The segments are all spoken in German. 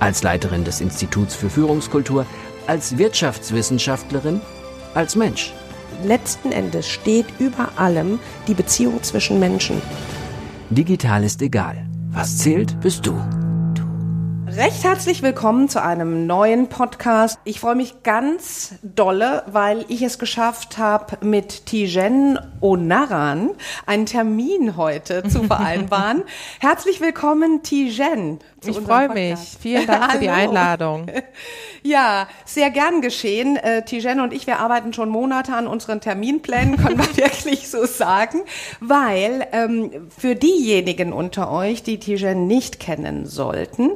als Leiterin des Instituts für Führungskultur, als Wirtschaftswissenschaftlerin, als Mensch. Letzten Endes steht über allem die Beziehung zwischen Menschen. Digital ist egal. Was zählt, bist du. Recht herzlich willkommen zu einem neuen Podcast. Ich freue mich ganz dolle, weil ich es geschafft habe, mit Tijen Onaran einen Termin heute zu vereinbaren. herzlich willkommen, Tijen. Ich freue mich. Vielen Dank für die Einladung. Ja, sehr gern geschehen. Äh, Tijen und ich, wir arbeiten schon Monate an unseren Terminplänen, können wir wirklich so sagen, weil ähm, für diejenigen unter euch, die Tijen nicht kennen sollten,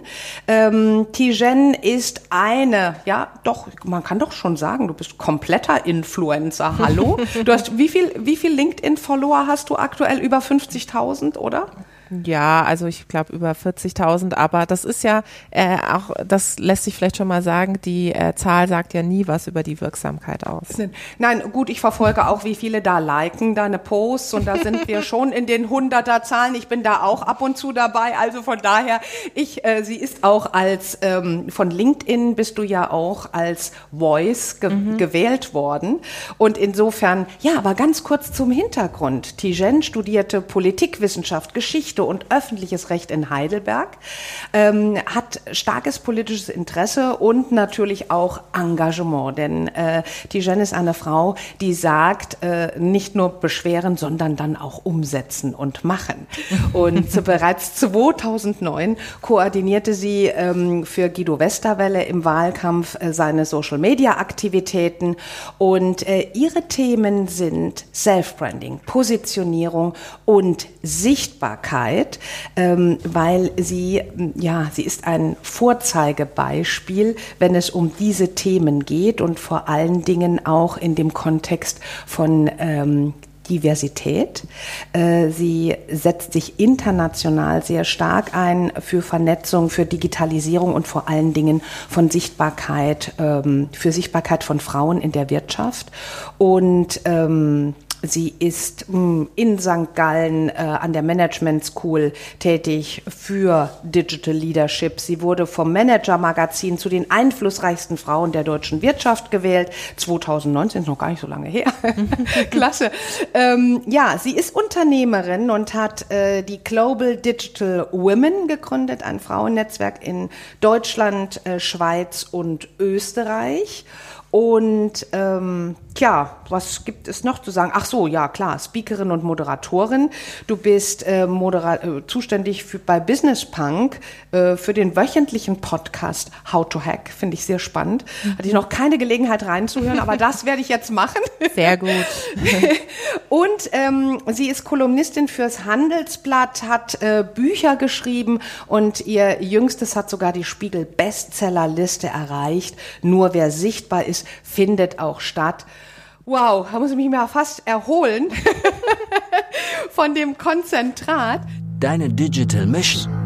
ähm, Tijen ist eine, ja, doch, man kann doch schon sagen, du bist kompletter Influencer. Hallo, du hast wie viel, wie viel LinkedIn-Follower hast du aktuell? Über 50.000, oder? Ja, also ich glaube über 40.000, aber das ist ja äh, auch, das lässt sich vielleicht schon mal sagen, die äh, Zahl sagt ja nie was über die Wirksamkeit aus. Nein, gut, ich verfolge auch, wie viele da liken deine Posts und da sind wir schon in den Hunderter-Zahlen. Ich bin da auch ab und zu dabei, also von daher, ich, äh, sie ist auch als, ähm, von LinkedIn bist du ja auch als Voice ge mhm. gewählt worden und insofern, ja, aber ganz kurz zum Hintergrund. Tijen studierte Politikwissenschaft, Geschichte, Geschichte und öffentliches Recht in Heidelberg, ähm, hat starkes politisches Interesse und natürlich auch Engagement. Denn äh, Tijen ist eine Frau, die sagt, äh, nicht nur beschweren, sondern dann auch umsetzen und machen. Und bereits 2009 koordinierte sie ähm, für Guido Westerwelle im Wahlkampf äh, seine Social-Media-Aktivitäten. Und äh, ihre Themen sind Self-Branding, Positionierung und Sichtbarkeit. Zeit, ähm, weil sie, ja, sie ist ein Vorzeigebeispiel, wenn es um diese Themen geht und vor allen Dingen auch in dem Kontext von ähm, Diversität. Äh, sie setzt sich international sehr stark ein für Vernetzung, für Digitalisierung und vor allen Dingen von Sichtbarkeit, ähm, für Sichtbarkeit von Frauen in der Wirtschaft. Und Sie ist hm, in St. Gallen äh, an der Management School tätig für Digital Leadership. Sie wurde vom Manager Magazin zu den einflussreichsten Frauen der deutschen Wirtschaft gewählt. 2019 ist noch gar nicht so lange her. Klasse. Ähm, ja, sie ist Unternehmerin und hat äh, die Global Digital Women gegründet, ein Frauennetzwerk in Deutschland, äh, Schweiz und Österreich. Und ähm, tja, was gibt es noch zu sagen? Ach so, ja klar, Speakerin und Moderatorin. Du bist äh, modera äh, zuständig für, bei Business Punk äh, für den wöchentlichen Podcast How to Hack. Finde ich sehr spannend. Hatte ich noch keine Gelegenheit reinzuhören, aber das werde ich jetzt machen. Sehr gut. und ähm, sie ist Kolumnistin fürs Handelsblatt, hat äh, Bücher geschrieben und ihr jüngstes hat sogar die Spiegel Bestsellerliste erreicht. Nur wer sichtbar ist, findet auch statt. Wow, da muss ich mich mal fast erholen von dem Konzentrat. Deine Digital Mission.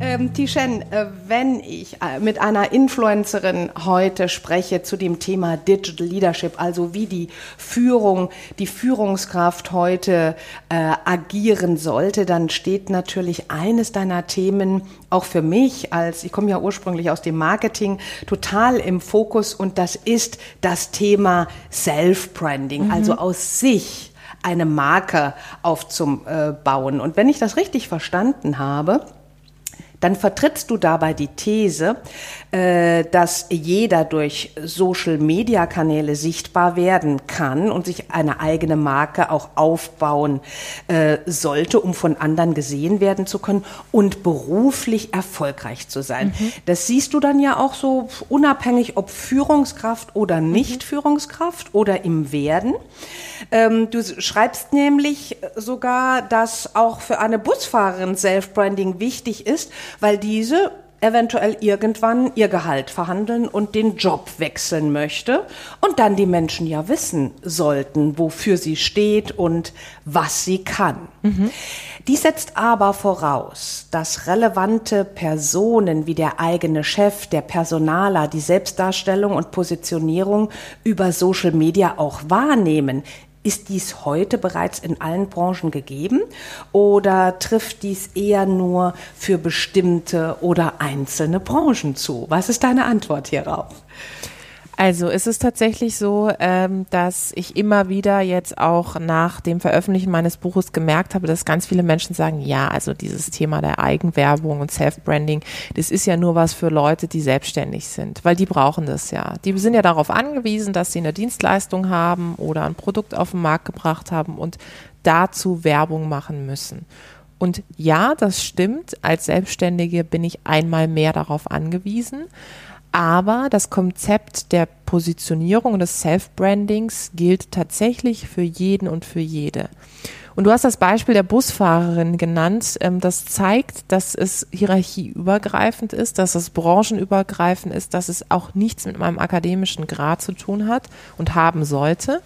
Ähm, Tishen, äh, wenn ich äh, mit einer Influencerin heute spreche zu dem Thema Digital Leadership, also wie die Führung, die Führungskraft heute äh, agieren sollte, dann steht natürlich eines deiner Themen auch für mich als, ich komme ja ursprünglich aus dem Marketing, total im Fokus und das ist das Thema Self-Branding, mhm. also aus sich eine Marke aufzubauen. Und wenn ich das richtig verstanden habe, dann vertrittst du dabei die These, äh, dass jeder durch Social-Media-Kanäle sichtbar werden kann und sich eine eigene Marke auch aufbauen äh, sollte, um von anderen gesehen werden zu können und beruflich erfolgreich zu sein. Mhm. Das siehst du dann ja auch so unabhängig, ob Führungskraft oder mhm. nicht Führungskraft oder im Werden. Ähm, du schreibst nämlich sogar, dass auch für eine Busfahrerin Self-Branding wichtig ist, weil diese eventuell irgendwann ihr Gehalt verhandeln und den Job wechseln möchte und dann die Menschen ja wissen sollten, wofür sie steht und was sie kann. Mhm. Dies setzt aber voraus, dass relevante Personen wie der eigene Chef, der Personaler die Selbstdarstellung und Positionierung über Social Media auch wahrnehmen. Ist dies heute bereits in allen Branchen gegeben oder trifft dies eher nur für bestimmte oder einzelne Branchen zu? Was ist deine Antwort hierauf? Also es ist tatsächlich so, ähm, dass ich immer wieder jetzt auch nach dem Veröffentlichen meines Buches gemerkt habe, dass ganz viele Menschen sagen, ja, also dieses Thema der Eigenwerbung und Self-Branding, das ist ja nur was für Leute, die selbstständig sind, weil die brauchen das ja. Die sind ja darauf angewiesen, dass sie eine Dienstleistung haben oder ein Produkt auf den Markt gebracht haben und dazu Werbung machen müssen. Und ja, das stimmt. Als Selbstständige bin ich einmal mehr darauf angewiesen. Aber das Konzept der Positionierung und des Self-Brandings gilt tatsächlich für jeden und für jede. Und du hast das Beispiel der Busfahrerin genannt. Ähm, das zeigt, dass es hierarchieübergreifend ist, dass es branchenübergreifend ist, dass es auch nichts mit meinem akademischen Grad zu tun hat und haben sollte,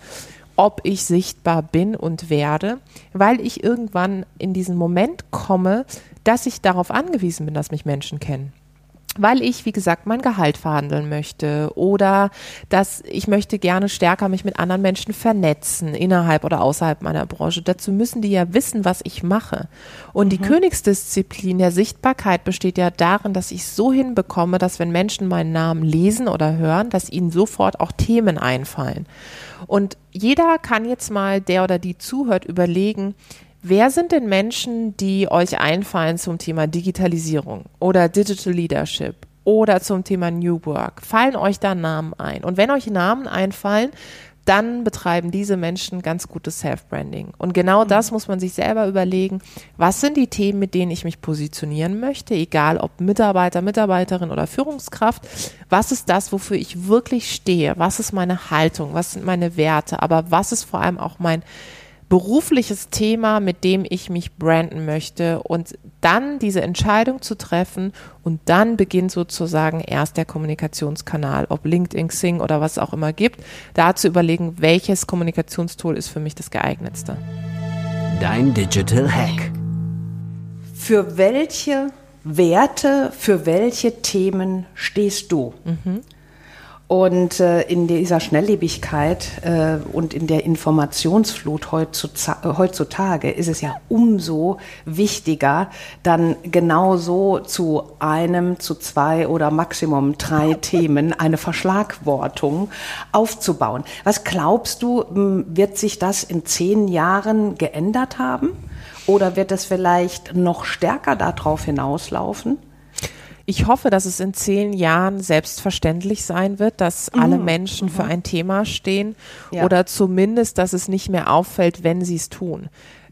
ob ich sichtbar bin und werde, weil ich irgendwann in diesen Moment komme, dass ich darauf angewiesen bin, dass mich Menschen kennen weil ich, wie gesagt, mein Gehalt verhandeln möchte oder dass ich möchte gerne stärker mich mit anderen Menschen vernetzen, innerhalb oder außerhalb meiner Branche. Dazu müssen die ja wissen, was ich mache. Und mhm. die Königsdisziplin der Sichtbarkeit besteht ja darin, dass ich so hinbekomme, dass wenn Menschen meinen Namen lesen oder hören, dass ihnen sofort auch Themen einfallen. Und jeder kann jetzt mal, der oder die zuhört, überlegen, Wer sind denn Menschen, die euch einfallen zum Thema Digitalisierung oder Digital Leadership oder zum Thema New Work? Fallen euch da Namen ein? Und wenn euch Namen einfallen, dann betreiben diese Menschen ganz gutes Self-Branding. Und genau mhm. das muss man sich selber überlegen. Was sind die Themen, mit denen ich mich positionieren möchte, egal ob Mitarbeiter, Mitarbeiterin oder Führungskraft? Was ist das, wofür ich wirklich stehe? Was ist meine Haltung? Was sind meine Werte? Aber was ist vor allem auch mein berufliches Thema, mit dem ich mich branden möchte und dann diese Entscheidung zu treffen und dann beginnt sozusagen erst der Kommunikationskanal, ob LinkedIn, Xing oder was es auch immer gibt, da zu überlegen, welches Kommunikationstool ist für mich das geeignetste. Dein Digital Hack. Für welche Werte, für welche Themen stehst du? Mhm. Und äh, in dieser Schnelllebigkeit äh, und in der Informationsflut heutzutage ist es ja umso wichtiger, dann genauso zu einem, zu zwei oder Maximum drei Themen eine Verschlagwortung aufzubauen. Was glaubst du, wird sich das in zehn Jahren geändert haben? Oder wird es vielleicht noch stärker darauf hinauslaufen? Ich hoffe, dass es in zehn Jahren selbstverständlich sein wird, dass mhm. alle Menschen mhm. für ein Thema stehen ja. oder zumindest, dass es nicht mehr auffällt, wenn sie es tun.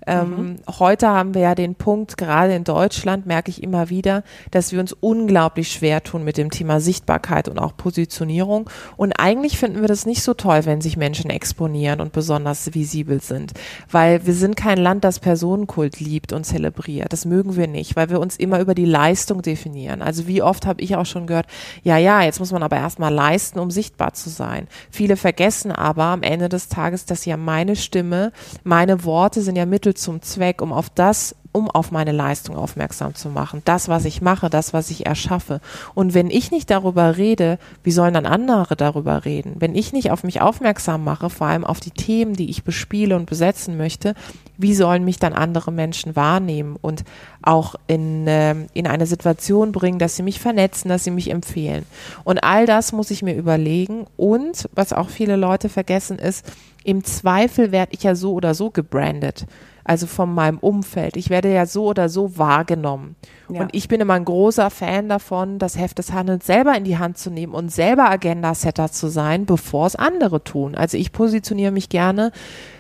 Ähm, mhm. Heute haben wir ja den Punkt, gerade in Deutschland merke ich immer wieder, dass wir uns unglaublich schwer tun mit dem Thema Sichtbarkeit und auch Positionierung. Und eigentlich finden wir das nicht so toll, wenn sich Menschen exponieren und besonders visibel sind, weil wir sind kein Land, das Personenkult liebt und zelebriert. Das mögen wir nicht, weil wir uns immer über die Leistung definieren. Also wie oft habe ich auch schon gehört, ja, ja, jetzt muss man aber erstmal leisten, um sichtbar zu sein. Viele vergessen aber am Ende des Tages, dass ja meine Stimme, meine Worte sind ja Mittel zum Zweck, um auf das, um auf meine Leistung aufmerksam zu machen. Das, was ich mache, das, was ich erschaffe. Und wenn ich nicht darüber rede, wie sollen dann andere darüber reden? Wenn ich nicht auf mich aufmerksam mache, vor allem auf die Themen, die ich bespiele und besetzen möchte, wie sollen mich dann andere Menschen wahrnehmen und auch in, äh, in eine Situation bringen, dass sie mich vernetzen, dass sie mich empfehlen. Und all das muss ich mir überlegen. Und was auch viele Leute vergessen ist, im Zweifel werde ich ja so oder so gebrandet also von meinem Umfeld. Ich werde ja so oder so wahrgenommen. Ja. Und ich bin immer ein großer Fan davon, das Heft des Handelns selber in die Hand zu nehmen und selber Agenda-Setter zu sein, bevor es andere tun. Also ich positioniere mich gerne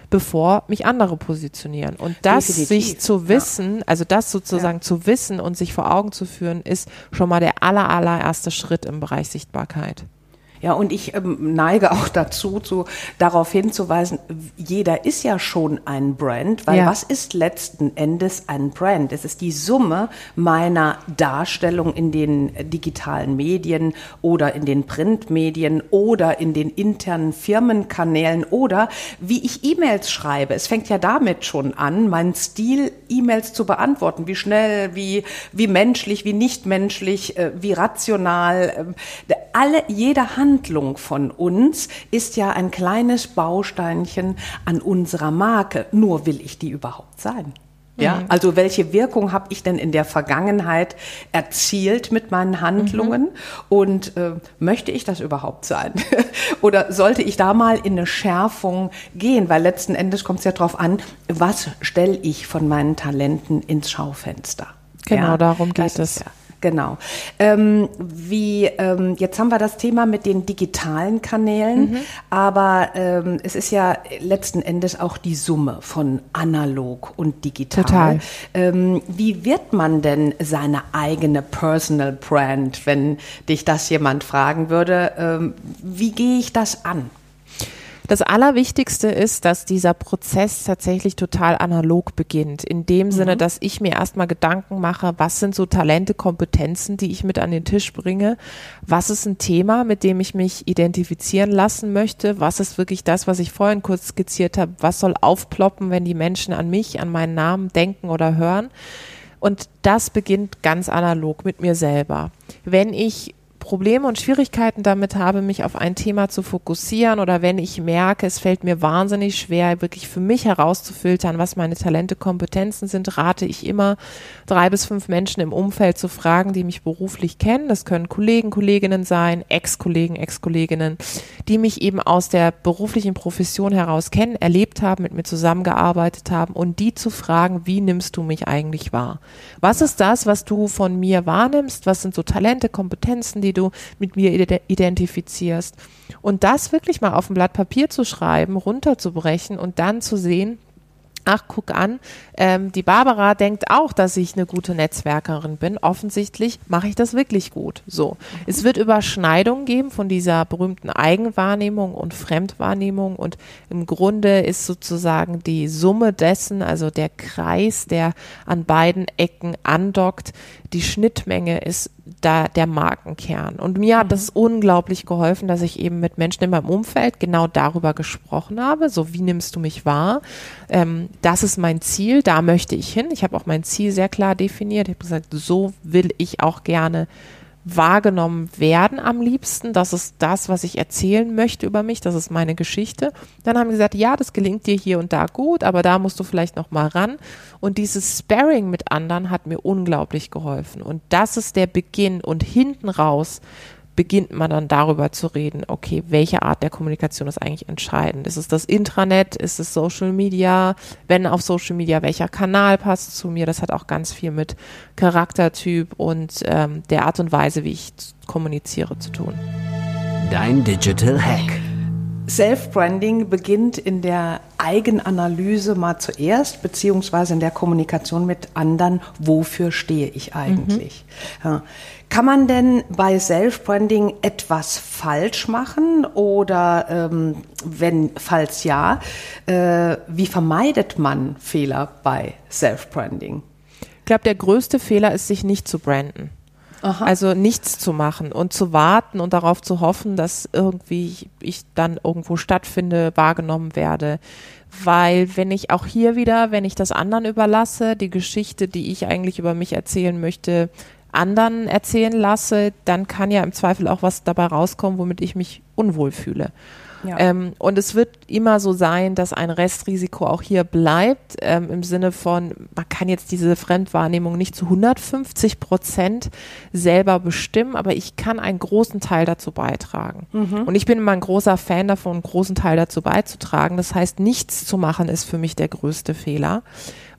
bevor mich andere positionieren. Und das Definitiv. sich zu wissen, ja. also das sozusagen ja. zu wissen und sich vor Augen zu führen, ist schon mal der aller, allererste Schritt im Bereich Sichtbarkeit. Ja, und ich ähm, neige auch dazu, zu, darauf hinzuweisen, jeder ist ja schon ein Brand, weil Ja. was ist letzten Endes ein Brand? Es ist die Summe meiner Darstellung in den digitalen Medien oder in den Printmedien oder in den internen Firmenkanälen oder wie ich E-Mails schreibe. Es fängt ja damit schon an, meinen Stil, E-Mails zu beantworten. Wie schnell, wie, wie menschlich, wie nicht menschlich, äh, wie rational. ähm, Alle, jede Handlung von uns ist ja ein kleines Bausteinchen an unserer Marke. Nur will ich die überhaupt sein? Ja, also welche Wirkung habe ich denn in der Vergangenheit erzielt mit meinen Handlungen und äh, möchte ich das überhaupt sein? Oder sollte ich da mal in eine Schärfung gehen? Weil letzten Endes kommt es ja darauf an, was stelle ich von meinen Talenten ins Schaufenster? Genau, darum das geht es. Ja. Genau. Ähm, wie ähm, jetzt haben wir das Thema mit den digitalen Kanälen, Mhm. aber ähm, es ist ja letzten Endes auch die Summe von analog und digital. Total. Ähm, wie wird man denn seine eigene Personal Brand, wenn dich das jemand fragen würde? Ähm, wie gehe ich das an? Das Allerwichtigste ist, dass dieser Prozess tatsächlich total analog beginnt. In dem Sinne, dass ich mir erstmal Gedanken mache, was sind so Talente, Kompetenzen, die ich mit an den Tisch bringe? Was ist ein Thema, mit dem ich mich identifizieren lassen möchte? Was ist wirklich das, was ich vorhin kurz skizziert habe? Was soll aufploppen, wenn die Menschen an mich, an meinen Namen denken oder hören? Und das beginnt ganz analog mit mir selber. Wenn ich Probleme und Schwierigkeiten damit habe, mich auf ein Thema zu fokussieren oder wenn ich merke, es fällt mir wahnsinnig schwer, wirklich für mich herauszufiltern, was meine Talente, Kompetenzen sind, rate ich immer, drei bis fünf Menschen im Umfeld zu fragen, die mich beruflich kennen. Das können Kollegen, Kolleginnen sein, Ex-Kollegen, Ex-Kolleginnen, die mich eben aus der beruflichen Profession heraus kennen, erlebt haben, mit mir zusammengearbeitet haben und die zu fragen, wie nimmst du mich eigentlich wahr? Was ist das, was du von mir wahrnimmst? Was sind so Talente, Kompetenzen, die du mit mir ide- identifizierst? Und das wirklich mal auf ein Blatt Papier zu schreiben, runterzubrechen und dann zu sehen, ach, guck an, ähm, die Barbara denkt auch, dass ich eine gute Netzwerkerin bin. Offensichtlich mache ich das wirklich gut. So. Es wird Überschneidungen geben von dieser berühmten Eigenwahrnehmung und Fremdwahrnehmung und im Grunde ist sozusagen die Summe dessen, also der Kreis, der an beiden Ecken andockt, die Schnittmenge ist da der Markenkern. Und mir hat das unglaublich geholfen, dass ich eben mit Menschen in meinem Umfeld genau darüber gesprochen habe. So, wie nimmst du mich wahr? Ähm, das ist mein Ziel, da möchte ich hin. Ich habe auch mein Ziel sehr klar definiert. Ich habe gesagt, so will ich auch gerne wahrgenommen werden am liebsten. Das ist das, was ich erzählen möchte über mich. Das ist meine Geschichte. Dann haben sie gesagt, ja, das gelingt dir hier und da gut, aber da musst du vielleicht noch mal ran. Und dieses Sparring mit anderen hat mir unglaublich geholfen. Und das ist der Beginn. Und hinten raus beginnt man dann darüber zu reden, okay, welche Art der Kommunikation ist eigentlich entscheidend? Ist es das Intranet? Ist es Social Media? Wenn auf Social Media, welcher Kanal passt zu mir? Das hat auch ganz viel mit Charaktertyp und ähm, der Art und Weise, wie ich kommuniziere, zu tun. Dein Digital Hack. Self-Branding beginnt in der Eigenanalyse mal zuerst, beziehungsweise in der Kommunikation mit anderen, wofür stehe ich eigentlich. Ja. Kann man denn bei Self-Branding etwas falsch machen oder ähm, wenn, falls ja, äh, wie vermeidet man Fehler bei Self-Branding? Ich glaube, der größte Fehler ist, sich nicht zu branden. Also nichts zu machen und zu warten und darauf zu hoffen, dass irgendwie ich, ich dann irgendwo stattfinde, wahrgenommen werde. Weil wenn ich auch hier wieder, wenn ich das anderen überlasse, die Geschichte, die ich eigentlich über mich erzählen möchte, anderen erzählen lasse, dann kann ja im Zweifel auch was dabei rauskommen, womit ich mich unwohl fühle. Ja. Ähm, und es wird immer so sein, dass ein Restrisiko auch hier bleibt, ähm, im Sinne von, man kann jetzt diese Fremdwahrnehmung nicht zu 150 Prozent selber bestimmen, aber ich kann einen großen Teil dazu beitragen. Und ich bin immer ein großer Fan davon, einen großen Teil dazu beizutragen. Das heißt, nichts zu machen ist für mich der größte Fehler.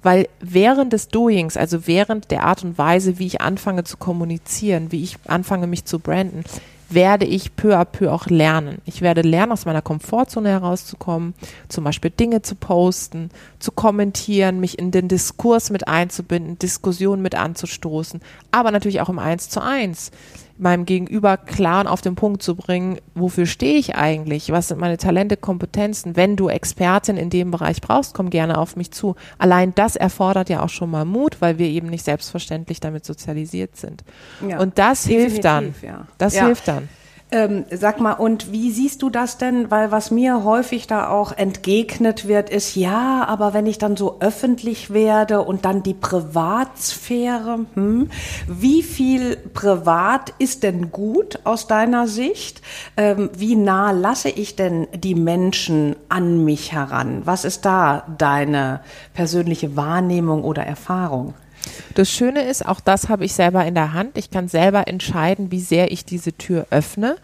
Weil während des Doings, also während der Art und Weise, wie ich anfange zu kommunizieren, wie ich anfange, mich zu branden, werde ich peu à peu auch lernen. Ich werde lernen, aus meiner Komfortzone herauszukommen, zum Beispiel Dinge zu posten, zu kommentieren, mich in den Diskurs mit einzubinden, Diskussionen mit anzustoßen, aber natürlich auch im Eins zu eins. Meinem Gegenüber klar und auf den Punkt zu bringen, wofür stehe ich eigentlich? Was sind meine Talente, Kompetenzen? Wenn du Expertin in dem Bereich brauchst, komm gerne auf mich zu. Allein das erfordert ja auch schon mal Mut, weil wir eben nicht selbstverständlich damit sozialisiert sind. Ja, und das hilft dann. Ja. Das ja. hilft dann. Ähm, sag mal, und wie siehst du das denn? Weil was mir häufig da auch entgegnet wird, ist, ja, aber wenn ich dann so öffentlich werde und dann die Privatsphäre, hm, wie viel privat ist denn gut aus deiner Sicht? Ähm, wie nah lasse ich denn die Menschen an mich heran? Was ist da deine persönliche Wahrnehmung oder Erfahrung? Das Schöne ist, auch das habe ich selber in der Hand. Ich kann selber entscheiden, wie sehr ich diese Tür öffne.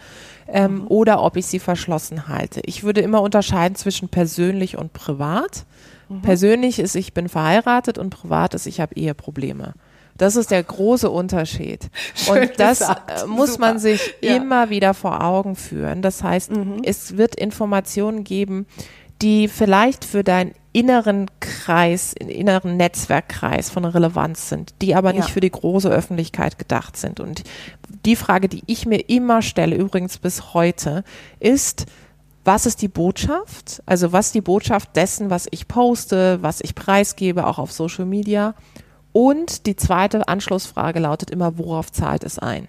Ähm, mhm. oder ob ich sie verschlossen halte. Ich würde immer unterscheiden zwischen persönlich und privat. Mhm. Persönlich ist, ich bin verheiratet und privat ist, ich habe Eheprobleme. Das ist der große Unterschied. Schön und das gesagt. Äh, muss Super. man sich ja. immer wieder vor Augen führen. Das heißt, mhm. es wird Informationen geben, die vielleicht für dein inneren Kreis, inneren Netzwerkkreis von Relevanz sind, die aber nicht ja. für die große Öffentlichkeit gedacht sind. Und die Frage, die ich mir immer stelle, übrigens bis heute, ist, was ist die Botschaft? Also was ist die Botschaft dessen, was ich poste, was ich preisgebe, auch auf Social Media? Und die zweite Anschlussfrage lautet immer, worauf zahlt es ein?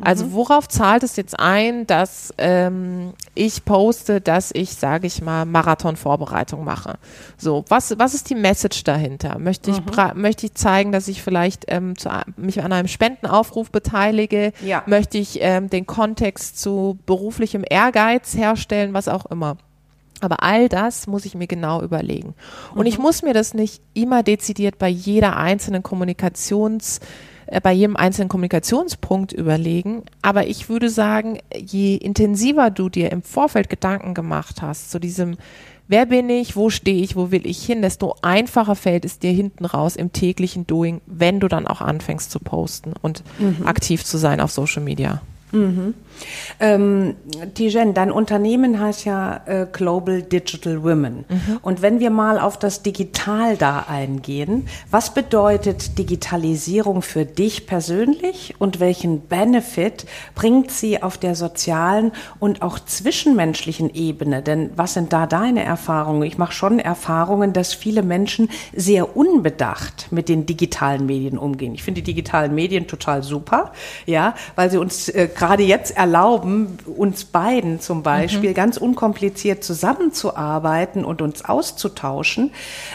Also mhm. worauf zahlt es jetzt ein, dass ähm, ich poste, dass ich, sage ich mal, Marathonvorbereitung mache? So, was, was ist die Message dahinter? Möchte ich, mhm. möchte ich zeigen, dass ich vielleicht ähm, zu, mich an einem Spendenaufruf beteilige? Ja. Möchte ich ähm, den Kontext zu beruflichem Ehrgeiz herstellen, was auch immer? Aber all das muss ich mir genau überlegen. Und mhm. ich muss mir das nicht immer dezidiert bei jeder einzelnen Kommunikations- bei jedem einzelnen Kommunikationspunkt überlegen. Aber ich würde sagen, je intensiver du dir im Vorfeld Gedanken gemacht hast, zu diesem Wer bin ich? Wo stehe ich? Wo will ich hin? Desto einfacher fällt es dir hinten raus im täglichen Doing, wenn du dann auch anfängst zu posten und mhm. aktiv zu sein auf Social Media. Mhm. Ähm, Tijen, dein Unternehmen heißt ja äh, Global Digital Women. Mhm. Und wenn wir mal auf das Digital da eingehen, was bedeutet Digitalisierung für dich persönlich und welchen Benefit bringt sie auf der sozialen und auch zwischenmenschlichen Ebene? Denn was sind da deine Erfahrungen? Ich mache schon Erfahrungen, dass viele Menschen sehr unbedacht mit den digitalen Medien umgehen. Ich finde die digitalen Medien total super, ja, weil sie uns äh, gerade jetzt erlauben, uns beiden zum Beispiel mhm. ganz unkompliziert zusammenzuarbeiten und uns auszutauschen.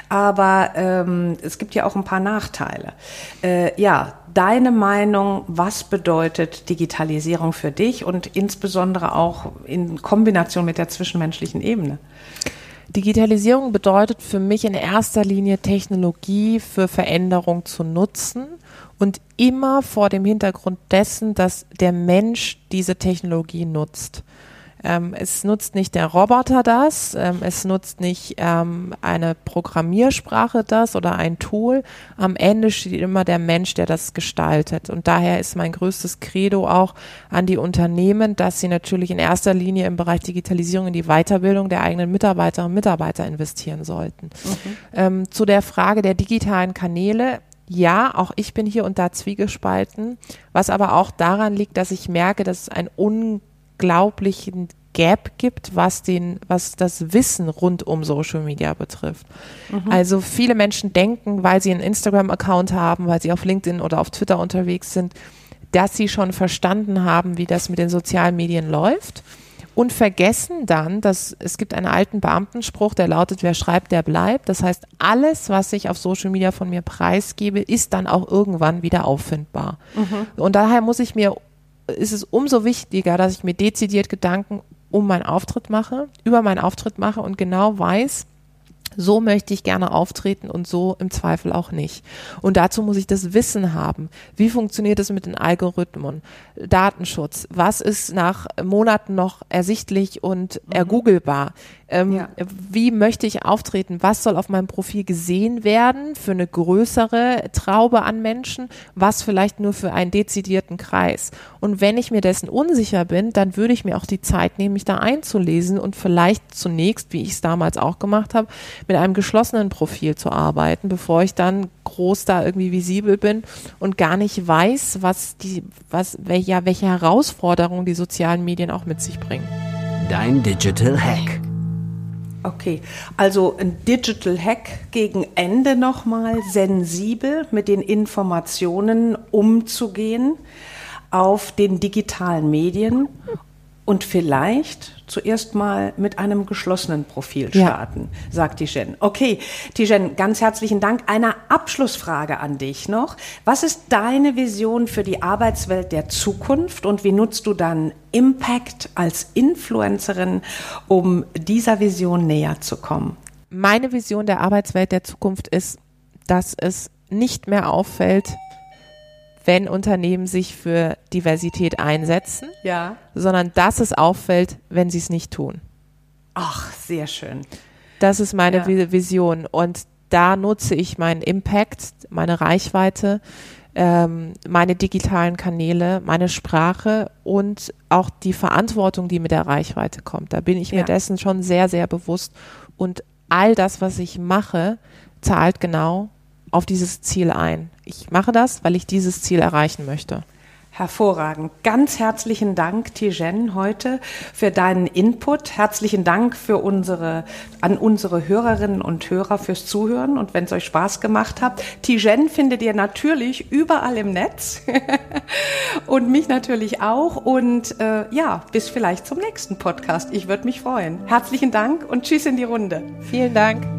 Aber ähm, es gibt ja auch ein paar Nachteile. Äh, ja, deine Meinung, was bedeutet Digitalisierung für dich und insbesondere auch in Kombination mit der zwischenmenschlichen Ebene? Digitalisierung bedeutet für mich in erster Linie Technologie für Veränderung zu nutzen und immer vor dem Hintergrund dessen, dass der Mensch diese Technologie nutzt. Ähm, es nutzt nicht der Roboter das, ähm, es nutzt nicht ähm, eine Programmiersprache das oder ein Tool. Am Ende steht immer der Mensch, der das gestaltet. Und daher ist mein größtes Credo auch an die Unternehmen, dass sie natürlich in erster Linie im Bereich Digitalisierung in die Weiterbildung der eigenen Mitarbeiterinnen und Mitarbeiter investieren sollten. Mhm. Ähm, zu der Frage der digitalen Kanäle ja, auch ich bin hier und da zwiegespalten, was aber auch daran liegt, dass ich merke, dass es einen unglaublichen Gap gibt, was den, was das Wissen rund um Social Media betrifft. Mhm. Also viele Menschen denken, weil sie einen Instagram-Account haben, weil sie auf LinkedIn oder auf Twitter unterwegs sind, dass sie schon verstanden haben, wie das mit den sozialen Medien läuft und vergessen dann, dass es gibt einen alten Beamtenspruch, der lautet, wer schreibt, der bleibt. Das heißt, alles, was ich auf Social Media von mir preisgebe, ist dann auch irgendwann wieder auffindbar. Mhm. Und daher muss ich mir, ist es umso wichtiger, dass ich mir dezidiert Gedanken um meinen Auftritt mache, über meinen Auftritt mache und genau weiß, so möchte ich gerne auftreten und so im Zweifel auch nicht. Und dazu muss ich das Wissen haben. Wie funktioniert es mit den Algorithmen? Datenschutz. Was ist nach Monaten noch ersichtlich und mhm. ergoogelbar? Ähm, Ja. Wie möchte ich auftreten? Was soll auf meinem Profil gesehen werden für eine größere Traube an Menschen? Was vielleicht nur für einen dezidierten Kreis? Und wenn ich mir dessen unsicher bin, dann würde ich mir auch die Zeit nehmen, mich da einzulesen und vielleicht zunächst, wie ich es damals auch gemacht habe, mit einem geschlossenen Profil zu arbeiten, bevor ich dann groß da irgendwie visibel bin und gar nicht weiß, was die, was, wel- ja, welche Herausforderungen die sozialen Medien auch mit sich bringen. Dein Digital Hack. Okay, also ein Digital Hack gegen Ende nochmal, sensibel mit den Informationen umzugehen auf den digitalen Medien und vielleicht zuerst mal mit einem geschlossenen Profil Ja. starten, sagt Tijen. Okay, Tijen, ganz herzlichen Dank. Eine Abschlussfrage an dich noch. Was ist deine Vision für die Arbeitswelt der Zukunft und wie nutzt du dann Impact als Influencerin, um dieser Vision näher zu kommen? Meine Vision der Arbeitswelt der Zukunft ist, dass es nicht mehr auffällt, wenn Unternehmen sich für Diversität einsetzen, Ja. sondern dass es auffällt, wenn sie es nicht tun. Ach, sehr schön. Das ist meine Ja. Vi- Vision. Und da nutze ich meinen Impact, meine Reichweite, ähm, meine digitalen Kanäle, meine Sprache und auch die Verantwortung, die mit der Reichweite kommt. Da bin ich mir Ja. dessen schon sehr, sehr bewusst. Und all das, was ich mache, zahlt genau auf dieses Ziel ein. Ich mache das, weil ich dieses Ziel erreichen möchte. Hervorragend. Ganz herzlichen Dank, Tijen, heute für deinen Input. Herzlichen Dank für unsere, an unsere Hörerinnen und Hörer fürs Zuhören und wenn es euch Spaß gemacht hat. Tijen findet ihr natürlich überall im Netz und mich natürlich auch. Und äh, ja, bis vielleicht zum nächsten Podcast. Ich würde mich freuen. Herzlichen Dank und tschüss in die Runde. Vielen Dank.